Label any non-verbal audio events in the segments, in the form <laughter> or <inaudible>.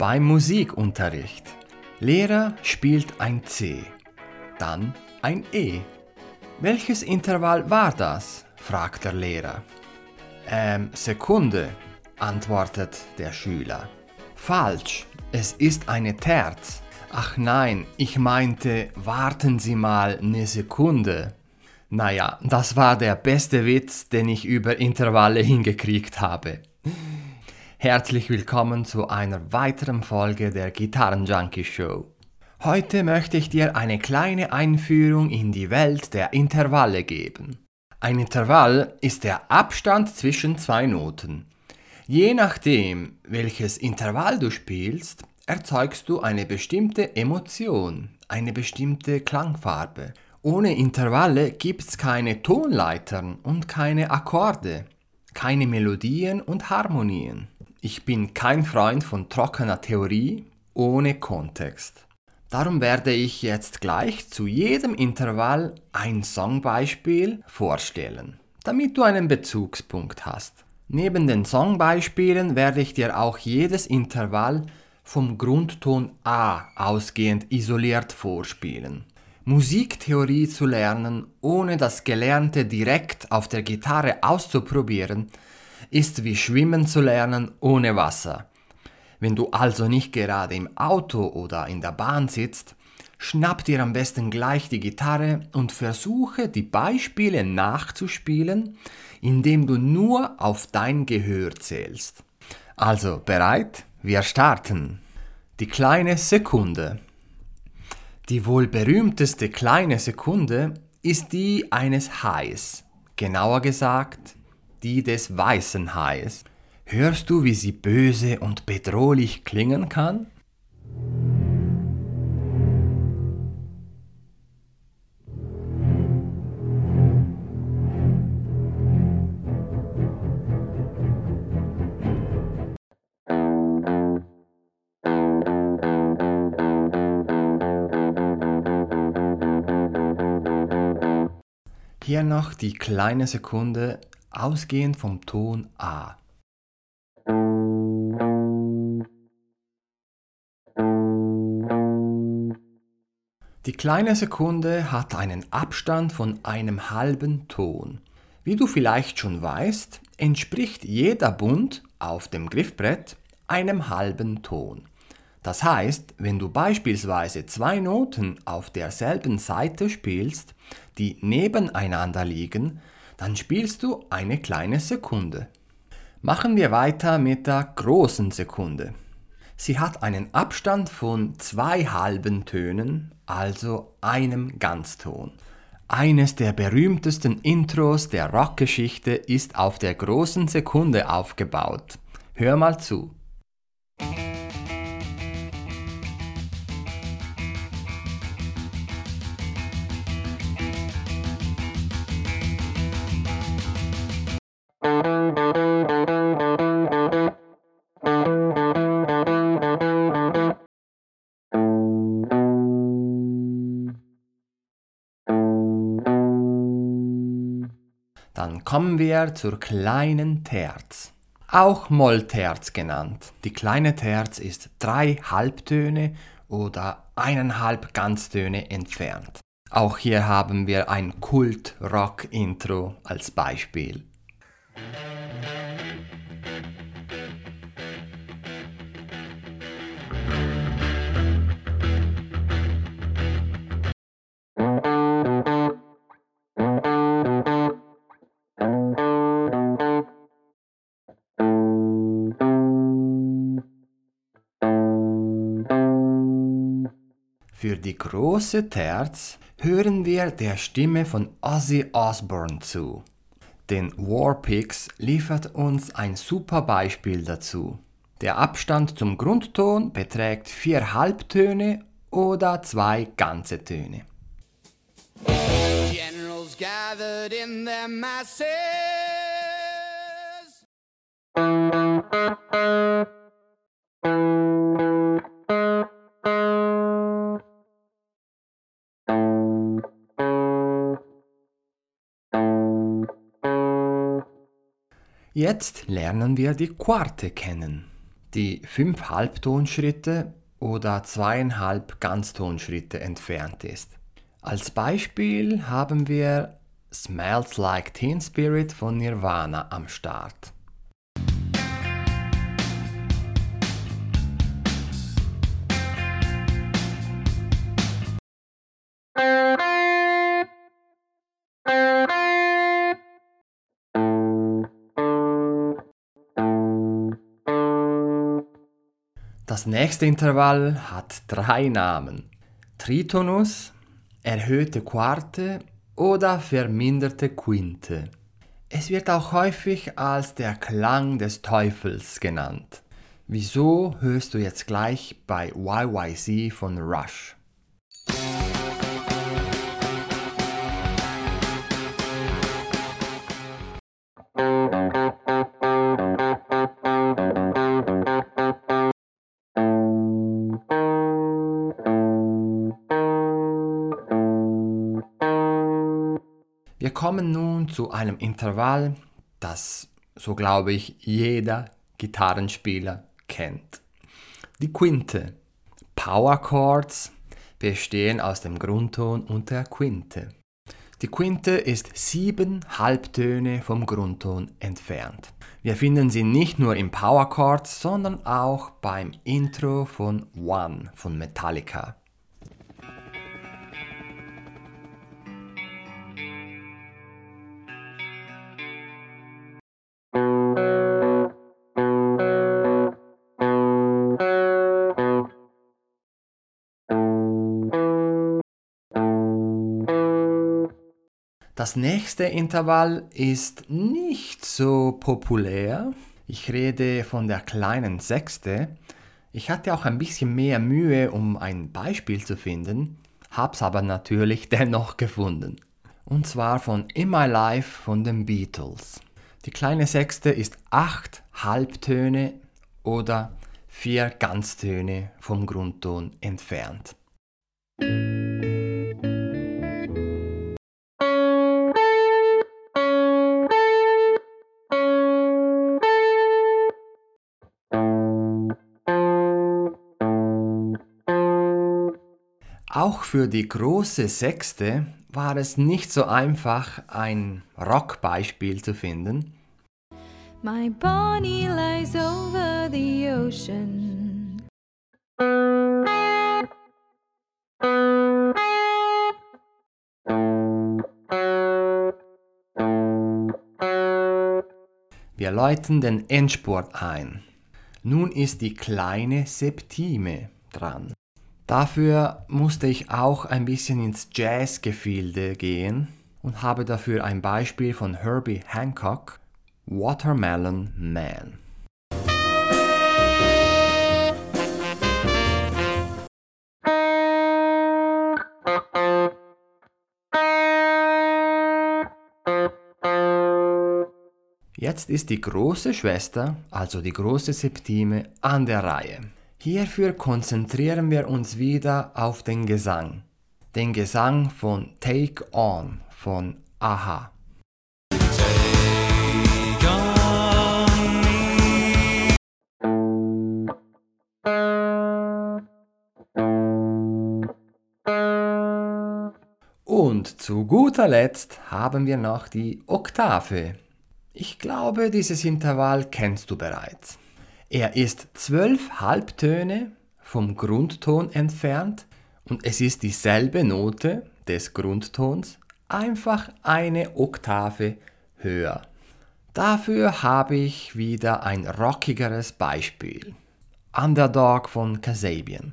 beim Musikunterricht. Lehrer spielt ein C, dann ein E. Welches Intervall war das? fragt der Lehrer. Ähm, Sekunde, antwortet der Schüler. Falsch, es ist eine Terz. Ach nein, ich meinte, warten Sie mal eine Sekunde. Naja, das war der beste Witz, den ich über Intervalle hingekriegt habe. Herzlich willkommen zu einer weiteren Folge der Gitarrenjunkie Show. Heute möchte ich dir eine kleine Einführung in die Welt der Intervalle geben. Ein Intervall ist der Abstand zwischen zwei Noten. Je nachdem, welches Intervall du spielst, erzeugst du eine bestimmte Emotion, eine bestimmte Klangfarbe. Ohne Intervalle gibt es keine Tonleitern und keine Akkorde, keine Melodien und Harmonien. Ich bin kein Freund von trockener Theorie ohne Kontext. Darum werde ich jetzt gleich zu jedem Intervall ein Songbeispiel vorstellen, damit du einen Bezugspunkt hast. Neben den Songbeispielen werde ich dir auch jedes Intervall vom Grundton A ausgehend isoliert vorspielen. Musiktheorie zu lernen, ohne das Gelernte direkt auf der Gitarre auszuprobieren, ist wie Schwimmen zu lernen ohne Wasser. Wenn du also nicht gerade im Auto oder in der Bahn sitzt, schnapp dir am besten gleich die Gitarre und versuche die Beispiele nachzuspielen, indem du nur auf dein Gehör zählst. Also bereit? Wir starten. Die kleine Sekunde. Die wohl berühmteste kleine Sekunde ist die eines Hais, genauer gesagt die des weißen Hais. Hörst du, wie sie böse und bedrohlich klingen kann? Hier noch die kleine Sekunde ausgehend vom Ton A. Die kleine Sekunde hat einen Abstand von einem halben Ton. Wie du vielleicht schon weißt, entspricht jeder Bund auf dem Griffbrett einem halben Ton. Das heißt, wenn du beispielsweise zwei Noten auf derselben Seite spielst, die nebeneinander liegen, dann spielst du eine kleine Sekunde. Machen wir weiter mit der großen Sekunde. Sie hat einen Abstand von zwei halben Tönen, also einem Ganzton. Eines der berühmtesten Intros der Rockgeschichte ist auf der großen Sekunde aufgebaut. Hör mal zu. Dann kommen wir zur kleinen Terz. Auch Mollterz genannt. Die kleine Terz ist drei Halbtöne oder eineinhalb Ganztöne entfernt. Auch hier haben wir ein Kult-Rock-Intro als Beispiel. Die große Terz hören wir der Stimme von Ozzy Osbourne zu. Denn Warpix liefert uns ein super Beispiel dazu. Der Abstand zum Grundton beträgt vier Halbtöne oder zwei ganze Töne. Generals gathered in their masses. Jetzt lernen wir die Quarte kennen. die fünf Halbtonschritte oder zweieinhalb Ganztonschritte entfernt ist. Als Beispiel haben wir Smells Like Teen Spirit von Nirvana am Start. Das nächste Intervall hat drei Namen. Tritonus, erhöhte Quarte oder verminderte Quinte. Es wird auch häufig als der Klang des Teufels genannt. Wieso hörst du jetzt gleich bei YYZ von Rush? Wir kommen nun zu einem Intervall, das, so glaube ich, jeder Gitarrenspieler kennt. Die Quinte. Power Chords bestehen aus dem Grundton und der Quinte. Die Quinte ist sieben Halbtöne vom Grundton entfernt. Wir finden sie nicht nur im Power Chords, sondern auch beim Intro von One von Metallica. Das nächste Intervall ist nicht so populär. Ich rede von der kleinen Sechste. Ich hatte auch ein bisschen mehr Mühe, um ein Beispiel zu finden, hab's aber natürlich <laughs> dennoch gefunden. Und zwar von In My Life von den Beatles. Die kleine Sechste ist acht Halbtöne oder vier Ganztöne vom Grundton entfernt. Für die große Sechste war es nicht so einfach, ein Rockbeispiel zu finden. My Bonnie lies over the ocean. Wir läuten den Endspurt ein. Nun ist die kleine Septime dran. Dafür musste ich auch ein bisschen ins Jazzgefilde gehen und habe dafür ein Beispiel von Herbie Hancock, Watermelon Man. Jetzt ist die große Schwester, also die große Septime, an der Reihe. Hierfür konzentrieren wir uns wieder auf den Gesang. Den Gesang von Take On von Aha. Und zu guter Letzt haben wir noch die Oktave. Ich glaube, dieses Intervall kennst du bereits. Er ist zwölf Halbtöne vom Grundton entfernt und es ist dieselbe Note des Grundtons, einfach eine Oktave höher. Dafür habe ich wieder ein rockigeres Beispiel. Underdog von Kasabian.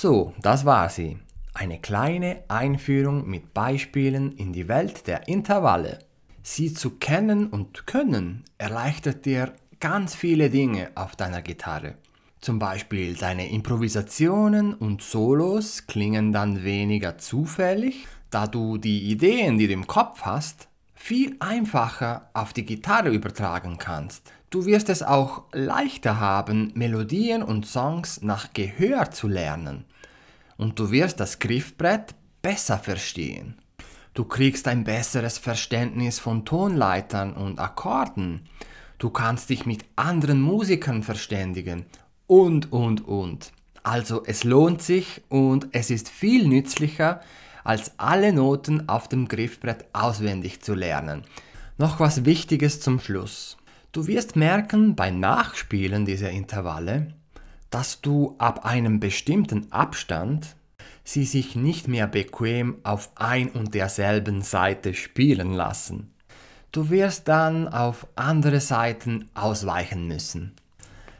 So, das war sie. Eine kleine Einführung mit Beispielen in die Welt der Intervalle. Sie zu kennen und können erleichtert dir ganz viele Dinge auf deiner Gitarre. Zum Beispiel deine Improvisationen und Solos klingen dann weniger zufällig, da du die Ideen, die du im Kopf hast, viel einfacher auf die Gitarre übertragen kannst. Du wirst es auch leichter haben, Melodien und Songs nach Gehör zu lernen. Und du wirst das Griffbrett besser verstehen. Du kriegst ein besseres Verständnis von Tonleitern und Akkorden. Du kannst dich mit anderen Musikern verständigen. Und, und, und. Also es lohnt sich und es ist viel nützlicher, als alle Noten auf dem Griffbrett auswendig zu lernen. Noch was Wichtiges zum Schluss. Du wirst merken beim Nachspielen dieser Intervalle, dass du ab einem bestimmten Abstand sie sich nicht mehr bequem auf ein und derselben Seite spielen lassen. Du wirst dann auf andere Seiten ausweichen müssen.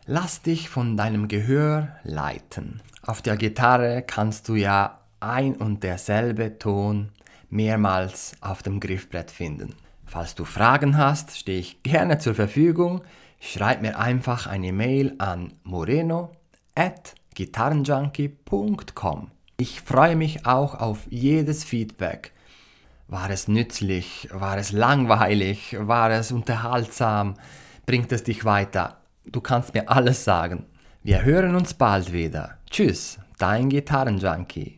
Lass dich von deinem Gehör leiten. Auf der Gitarre kannst du ja ein und derselbe Ton mehrmals auf dem Griffbrett finden. Falls du Fragen hast, stehe ich gerne zur Verfügung. Schreib mir einfach eine Mail an moreno at gitarrenjunkie.com. Ich freue mich auch auf jedes Feedback. War es nützlich? War es langweilig? War es unterhaltsam? Bringt es dich weiter? Du kannst mir alles sagen. Wir hören uns bald wieder. Tschüss, dein Gitarrenjunkie.